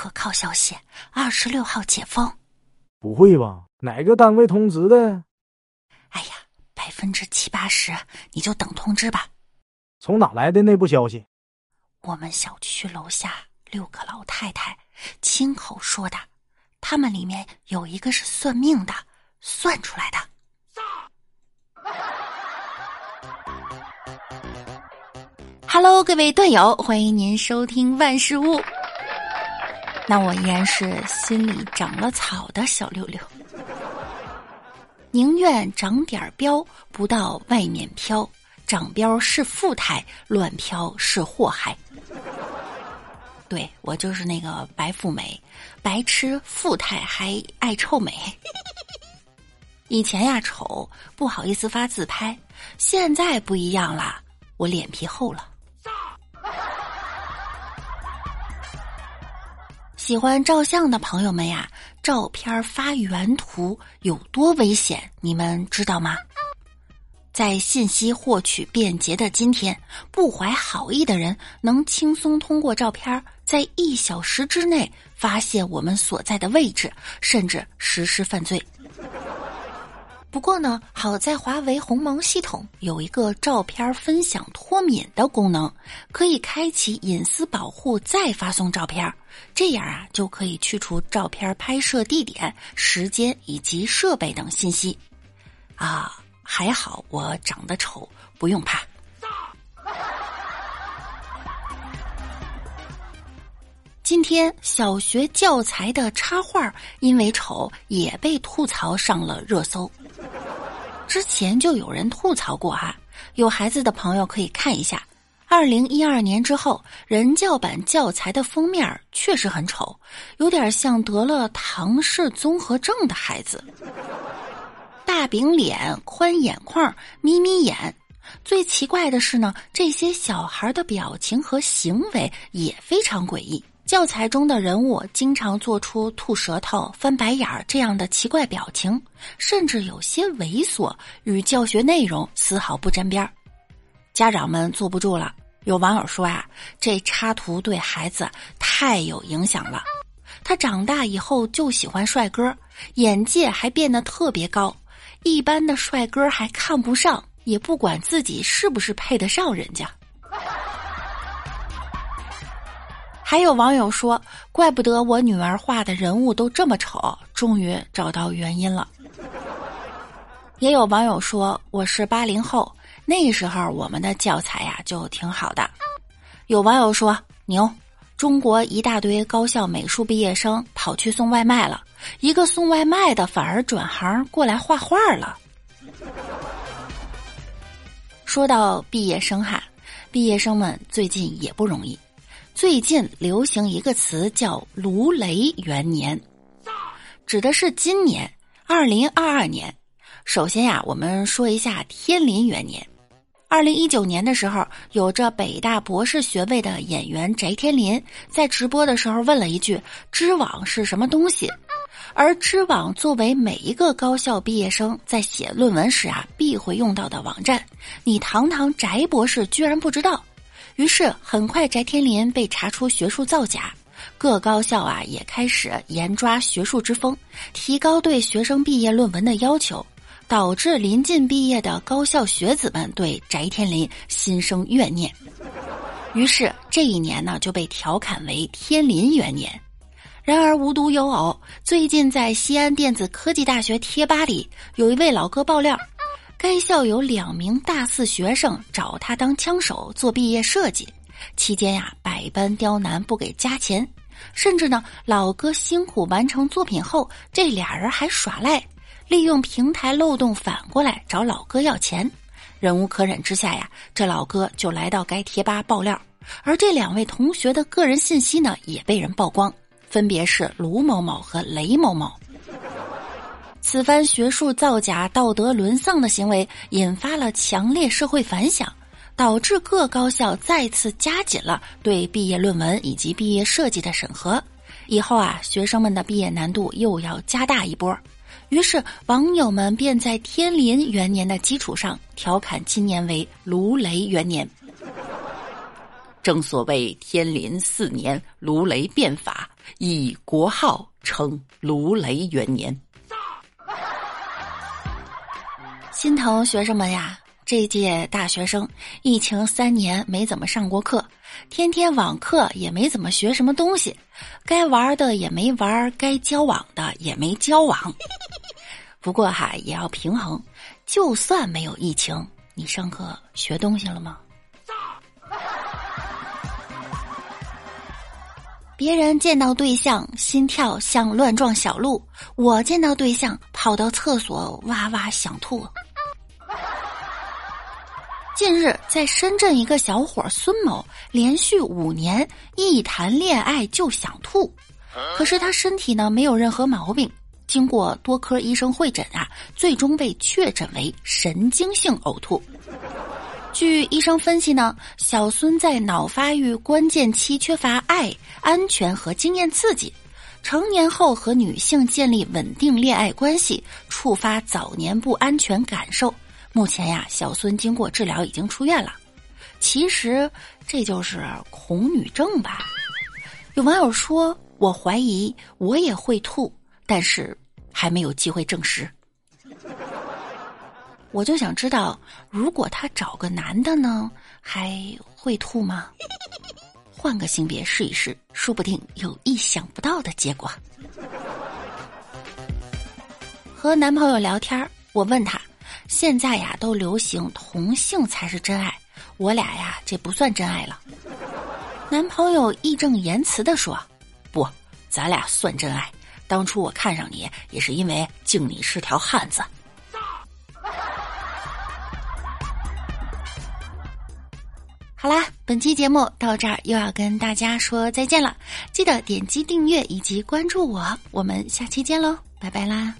可靠消息，二十六号解封。不会吧？哪个单位通知的？哎呀，百分之七八十，你就等通知吧。从哪来的内部消息？我们小区楼下六个老太太亲口说的，他们里面有一个是算命的，算出来的。Hello，各位段友，欢迎您收听万事屋。那我依然是心里长了草的小六六，宁愿长点膘，不到外面飘。长膘是富态，乱飘是祸害。对我就是那个白富美，白痴富态还爱臭美。以前呀丑不好意思发自拍，现在不一样了，我脸皮厚了。喜欢照相的朋友们呀，照片发原图有多危险，你们知道吗？在信息获取便捷的今天，不怀好意的人能轻松通过照片，在一小时之内发现我们所在的位置，甚至实施犯罪。不过呢，好在华为鸿蒙系统有一个照片分享脱敏的功能，可以开启隐私保护再发送照片，这样啊就可以去除照片拍摄地点、时间以及设备等信息。啊，还好我长得丑，不用怕。今天小学教材的插画因为丑也被吐槽上了热搜。之前就有人吐槽过哈，有孩子的朋友可以看一下。二零一二年之后，人教版教材的封面确实很丑，有点像得了唐氏综合症的孩子，大饼脸、宽眼眶、眯眯眼。最奇怪的是呢，这些小孩的表情和行为也非常诡异。教材中的人物经常做出吐舌头、翻白眼儿这样的奇怪表情，甚至有些猥琐，与教学内容丝毫不沾边儿。家长们坐不住了，有网友说啊，这插图对孩子太有影响了，他长大以后就喜欢帅哥，眼界还变得特别高，一般的帅哥还看不上，也不管自己是不是配得上人家。还有网友说：“怪不得我女儿画的人物都这么丑，终于找到原因了。”也有网友说：“我是八零后，那时候我们的教材呀就挺好的。”有网友说：“牛，中国一大堆高校美术毕业生跑去送外卖了，一个送外卖的反而转行过来画画了。”说到毕业生哈，毕业生们最近也不容易。最近流行一个词叫“卢雷元年”，指的是今年二零二二年。首先呀，我们说一下天林元年。二零一九年的时候，有着北大博士学位的演员翟天临在直播的时候问了一句：“知网是什么东西？”而知网作为每一个高校毕业生在写论文时啊必会用到的网站，你堂堂翟博士居然不知道？于是，很快翟天临被查出学术造假，各高校啊也开始严抓学术之风，提高对学生毕业论文的要求，导致临近毕业的高校学子们对翟天临心生怨念。于是这一年呢就被调侃为天临元年。然而无独有偶，最近在西安电子科技大学贴吧里，有一位老哥爆料。该校有两名大四学生找他当枪手做毕业设计，期间呀百般刁难不给加钱，甚至呢老哥辛苦完成作品后，这俩人还耍赖，利用平台漏洞反过来找老哥要钱。忍无可忍之下呀，这老哥就来到该贴吧爆料，而这两位同学的个人信息呢也被人曝光，分别是卢某某和雷某某。此番学术造假、道德沦丧的行为，引发了强烈社会反响，导致各高校再次加紧了对毕业论文以及毕业设计的审核。以后啊，学生们的毕业难度又要加大一波。于是，网友们便在天临元年的基础上，调侃今年为卢雷元年。正所谓天临四年，卢雷变法，以国号称卢雷元年。心疼学生们呀！这届大学生疫情三年没怎么上过课，天天网课也没怎么学什么东西，该玩的也没玩，该交往的也没交往。不过哈，也要平衡，就算没有疫情，你上课学东西了吗？别人见到对象心跳像乱撞小鹿，我见到对象跑到厕所哇哇想吐。近日，在深圳，一个小伙孙某连续五年一谈恋爱就想吐，可是他身体呢没有任何毛病。经过多科医生会诊啊，最终被确诊为神经性呕吐。据医生分析呢，小孙在脑发育关键期缺乏爱、安全和经验刺激，成年后和女性建立稳定恋爱关系，触发早年不安全感受。目前呀，小孙经过治疗已经出院了。其实这就是恐女症吧？有网友说：“我怀疑我也会吐，但是还没有机会证实。”我就想知道，如果他找个男的呢，还会吐吗？换个性别试一试，说不定有意想不到的结果。和男朋友聊天，我问他。现在呀，都流行同性才是真爱，我俩呀，这不算真爱了。男朋友义正言辞的说：“不，咱俩算真爱。当初我看上你，也是因为敬你是条汉子。”好啦，本期节目到这儿又要跟大家说再见了，记得点击订阅以及关注我，我们下期见喽，拜拜啦。